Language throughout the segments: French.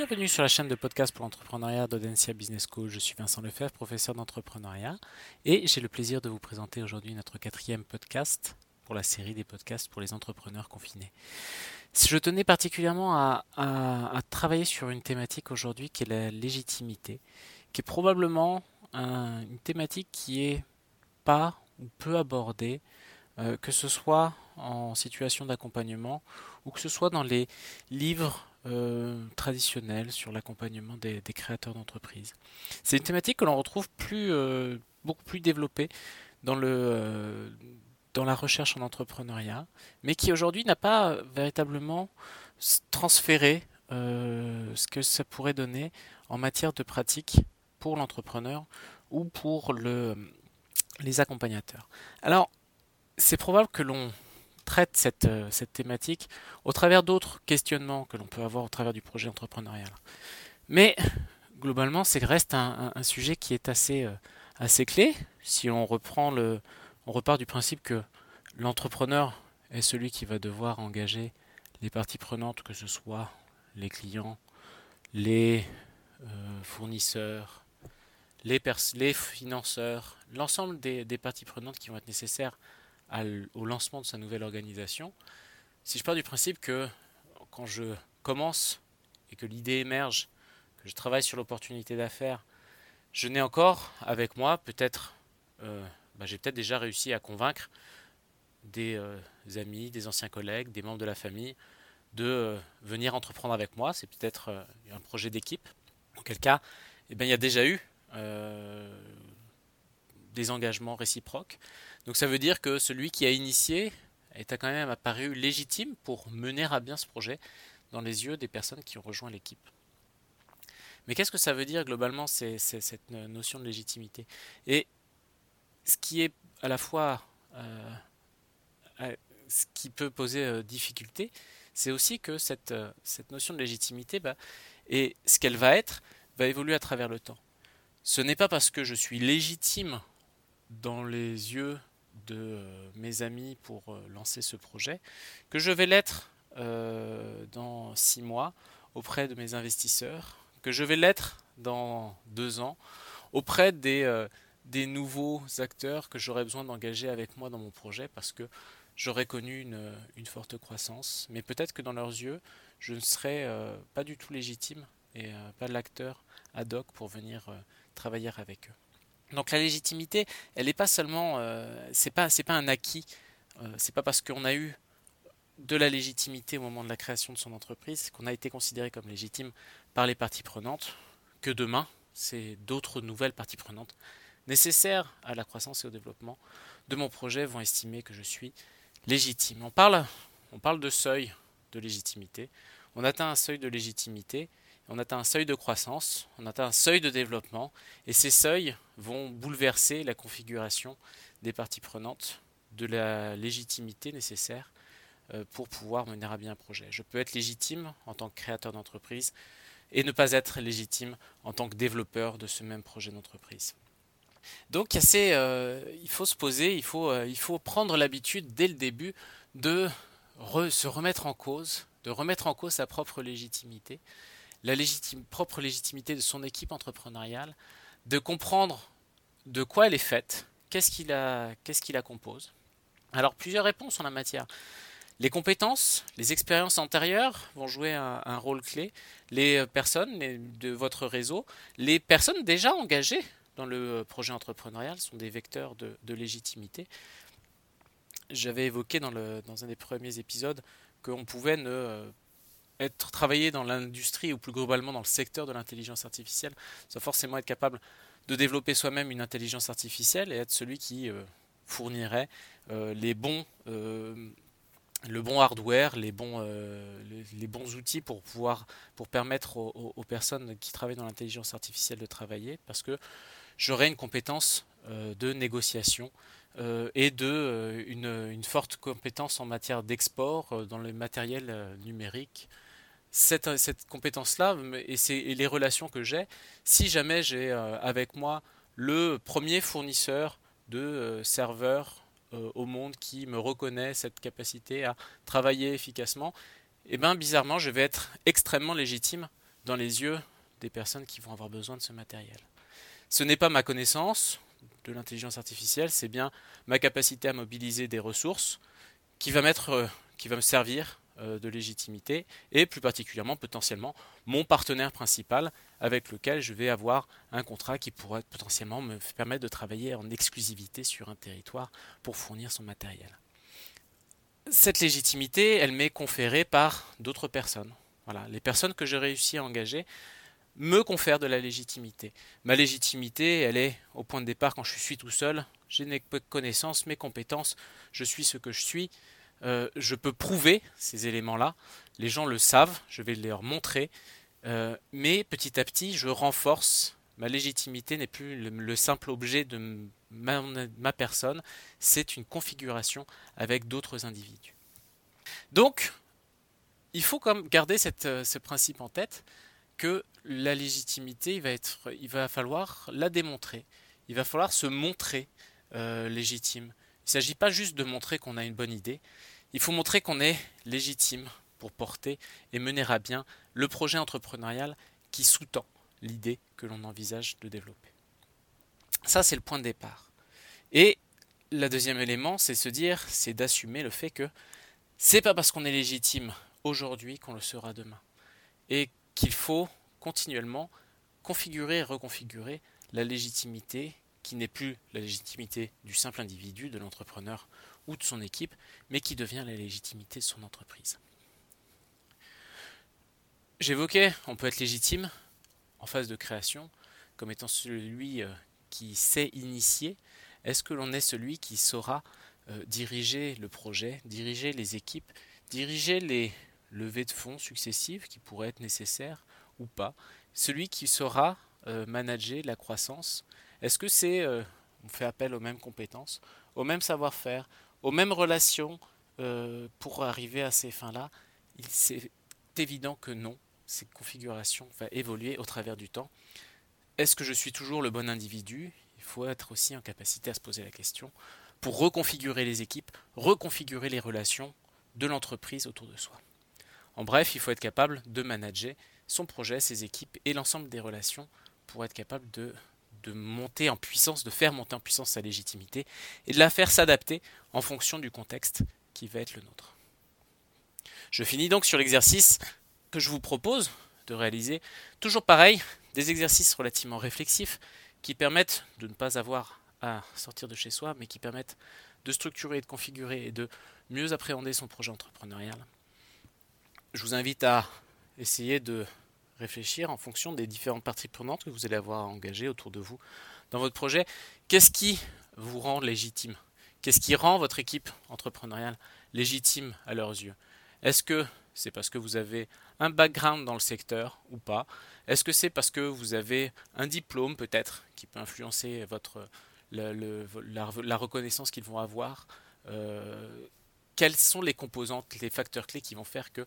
Bienvenue sur la chaîne de podcast pour l'entrepreneuriat d'Audencia Business School. Je suis Vincent Lefebvre, professeur d'entrepreneuriat, et j'ai le plaisir de vous présenter aujourd'hui notre quatrième podcast pour la série des podcasts pour les entrepreneurs confinés. Je tenais particulièrement à, travailler sur une thématique aujourd'hui qui est la légitimité, qui est probablement un, une thématique qui est pas ou peu abordée, euh, que ce soit en situation d'accompagnement ou que ce soit dans les livres euh, traditionnels sur l'accompagnement des, créateurs d'entreprises. C'est une thématique que l'on retrouve plus, euh, beaucoup plus développée dans, le, dans la recherche en entrepreneuriat, mais qui aujourd'hui n'a pas véritablement transféré ce que ça pourrait donner en matière de pratique pour l'entrepreneur ou pour le, les accompagnateurs. Alors, c'est probable que l'on traite cette, euh, cette, thématique au travers d'autres questionnements que l'on peut avoir au travers du projet entrepreneurial. Mais globalement, c'est reste un, un, sujet qui est assez, euh, assez clé. Si on reprend le, on repart du principe que l'entrepreneur est celui qui va devoir engager les parties prenantes, que ce soit les clients, les euh, fournisseurs, les, les financeurs, l'ensemble des, des, parties prenantes qui vont être nécessaires au lancement de sa nouvelle organisation. Si je pars du principe que quand je commence et que l'idée émerge, que je travaille sur l'opportunité d'affaires, je n'ai encore avec moi peut-être, euh, bah, j'ai peut-être déjà réussi à convaincre des euh, amis, des anciens collègues, des membres de la famille de euh, venir entreprendre avec moi. C'est peut-être un projet d'équipe. En quel cas, eh bien, il y a déjà eu des engagements réciproques. Donc ça veut dire que celui qui a initié est quand même apparu légitime pour mener à bien ce projet dans les yeux des personnes qui ont rejoint l'équipe. Mais qu'est-ce que ça veut dire globalement cette notion de légitimité? Et ce qui est à la fois euh, ce qui peut poser euh, difficulté, c'est aussi que cette, euh, cette, notion de légitimité bah, et ce qu'elle va être va évoluer à travers le temps. Ce n'est pas parce que je suis légitime dans les yeux de euh, mes amis pour euh, lancer ce projet que je vais l'être euh, dans six mois auprès de mes investisseurs, que je vais l'être dans deux ans auprès des, nouveaux acteurs que j'aurai besoin d'engager avec moi dans mon projet parce que j'aurai connu une, forte croissance. Mais peut-être que dans leurs yeux, je ne serai pas du tout légitime et pas l'acteur ad hoc pour venir travailler avec eux. Donc la légitimité, elle n'est pas seulement, euh, c'est pas, pas un acquis, euh, c'est pas parce qu'on a eu de la légitimité au moment de la création de son entreprise qu'on a été considéré comme légitime par les parties prenantes que demain, c'est d'autres nouvelles parties prenantes nécessaires à la croissance et au développement de mon projet vont estimer que je suis légitime. On parle, on parle de seuil de légitimité. On atteint un seuil de légitimité on atteint un seuil de croissance, on atteint un seuil de développement, et ces seuils vont bouleverser la configuration des parties prenantes, de la légitimité nécessaire euh, pour pouvoir mener à bien un projet. Je peux être légitime en tant que créateur d'entreprise et ne pas être légitime en tant que développeur de ce même projet d'entreprise. Donc assez, euh, il faut se poser, il faut, euh, il faut prendre l'habitude dès le début de se remettre en cause, de remettre en cause sa propre légitimité, la propre légitimité de son équipe entrepreneuriale, de comprendre de quoi elle est faite, qu'est-ce qui la, compose. Alors plusieurs réponses en la matière. Les compétences, les expériences antérieures vont jouer un, rôle clé. Les personnes les, de votre réseau, les personnes déjà engagées dans le projet entrepreneurial sont des vecteurs de, légitimité. J'avais évoqué dans, un des premiers épisodes qu'on pouvait ne être travaillé dans l'industrie ou plus globalement dans le secteur de l'intelligence artificielle, sans forcément être capable de développer soi-même une intelligence artificielle et être celui qui euh, fournirait euh, les bons, euh, le bon hardware, les bons, les, les, bons outils pour pouvoir pour permettre aux, personnes qui travaillent dans l'intelligence artificielle de travailler, parce que j'aurais une compétence de négociation et de une, une, forte compétence en matière d'export dans le matériel numérique cette, compétence-là et, les relations que j'ai, si jamais j'ai euh, avec moi le premier fournisseur de euh, serveurs euh, au monde qui me reconnaît cette capacité à travailler efficacement, eh bien bizarrement, je vais être extrêmement légitime dans les yeux des personnes qui vont avoir besoin de ce matériel. Ce n'est pas ma connaissance de l'intelligence artificielle, c'est bien ma capacité à mobiliser des ressources qui va, mettre, qui va me servir de légitimité et plus particulièrement potentiellement mon partenaire principal avec lequel je vais avoir un contrat qui pourrait potentiellement me permettre de travailler en exclusivité sur un territoire pour fournir son matériel. Cette légitimité, elle m'est conférée par d'autres personnes. Voilà, les personnes que j'ai réussi à engager me confèrent de la légitimité. Ma légitimité, elle est au point de départ quand je suis tout seul. J'ai mes connaissances, mes compétences, je suis ce que je suis. Euh, je peux prouver ces éléments-là. Les gens le savent, je vais leur montrer. Euh, mais petit à petit, je renforce. Ma légitimité n'est plus le, simple objet de ma, personne, c'est une configuration avec d'autres individus. Donc, il faut quand garder euh, ce principe en tête que la légitimité, il va falloir la démontrer. Il va falloir se montrer légitime. Il ne s'agit pas juste de montrer qu'on a une bonne idée, il faut montrer qu'on est légitime pour porter et mener à bien le projet entrepreneurial qui sous-tend l'idée que l'on envisage de développer. Ça, c'est le point de départ. Et le deuxième élément, c'est se dire, c'est d'assumer le fait que c'est pas parce qu'on est légitime aujourd'hui qu'on le sera demain. Et qu'il faut continuellement configurer et reconfigurer la légitimité qui n'est plus la légitimité du simple individu, de l'entrepreneur ou de son équipe, mais qui devient la légitimité de son entreprise. J'évoquais, on peut être légitime en phase de création comme étant celui euh, qui sait initier. Est-ce que l'on est celui qui saura euh, diriger le projet, diriger les équipes, diriger les levées de fonds successives qui pourraient être nécessaires ou pas? Celui qui saura euh, manager la croissance? Est-ce que c'est, on fait appel aux mêmes compétences, au même savoir-faire, aux mêmes relations pour arriver à ces fins-là C'est évident que non ces configurations vont évoluer au travers du temps. Est-ce que je suis toujours le bon individu? Il faut être aussi en capacité à se poser la question pour reconfigurer les équipes, reconfigurer les relations de l'entreprise autour de soi. En bref, il faut être capable de manager son projet, ses équipes et l'ensemble des relations pour être capable de, de monter en puissance, de faire monter en puissance sa légitimité et de la faire s'adapter en fonction du contexte qui va être le nôtre. Je finis donc sur l'exercice que je vous propose de réaliser, toujours pareil, des exercices relativement réflexifs qui permettent de ne pas avoir à sortir de chez soi, mais qui permettent de structurer, de configurer et de mieux appréhender son projet entrepreneurial. Je vous invite à essayer de réfléchir en fonction des différentes parties prenantes que vous allez avoir à engager autour de vous. Dans votre projet. Qu'est-ce qui vous rend légitime? Qu'est-ce qui rend votre équipe entrepreneuriale légitime à leurs yeux? Est-ce que c'est parce que vous avez un background dans le secteur ou pas? Est-ce que c'est parce que vous avez un diplôme peut-être qui peut influencer votre, la, reconnaissance qu'ils vont avoir? Euh, Quelles sont les composantes, les facteurs clés qui vont faire que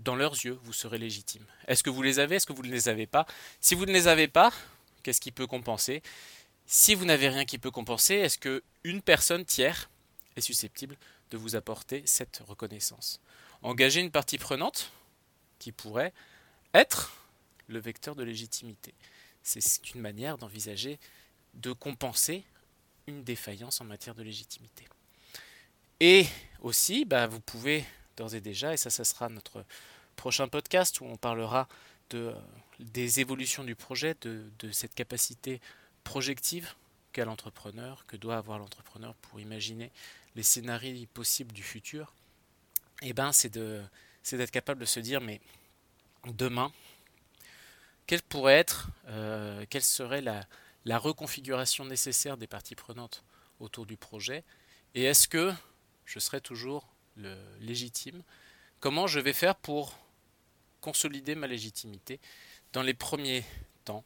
dans leurs yeux, vous serez légitime Est-ce que vous les avez Est-ce que vous ne les avez pas? Si vous ne les avez pas, qu'est-ce qui peut compenser? Si vous n'avez rien qui peut compenser, est-ce qu'une personne tiers est susceptible de vous apporter cette reconnaissance? Engager une partie prenante qui pourrait être le vecteur de légitimité. C'est une manière d'envisager de compenser une défaillance en matière de légitimité. Et aussi, bah, vous pouvez d'ores et déjà, et ça, ça sera notre prochain podcast où on parlera de, des évolutions du projet, de, de cette capacité projective qu'a l'entrepreneur, que doit avoir l'entrepreneur pour imaginer les scénarios possibles du futur. Eh ben, c'est d'être capable de se dire, mais demain, quelle pourrait être, euh, quelle serait la, la, reconfiguration nécessaire des parties prenantes autour du projet, et est-ce que je serai toujours le légitime? Comment je vais faire pour consolider ma légitimité dans les premiers temps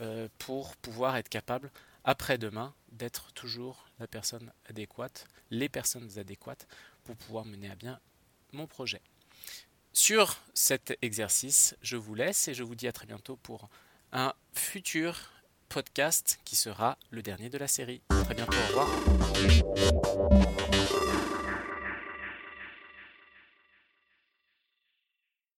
euh, pour pouvoir être capable, après-demain, d'être toujours la personne adéquate, les personnes adéquates pour pouvoir mener à bien mon projet. Sur cet exercice, je vous laisse et je vous dis à très bientôt pour un futur podcast qui sera le dernier de la série. A très bientôt, au revoir.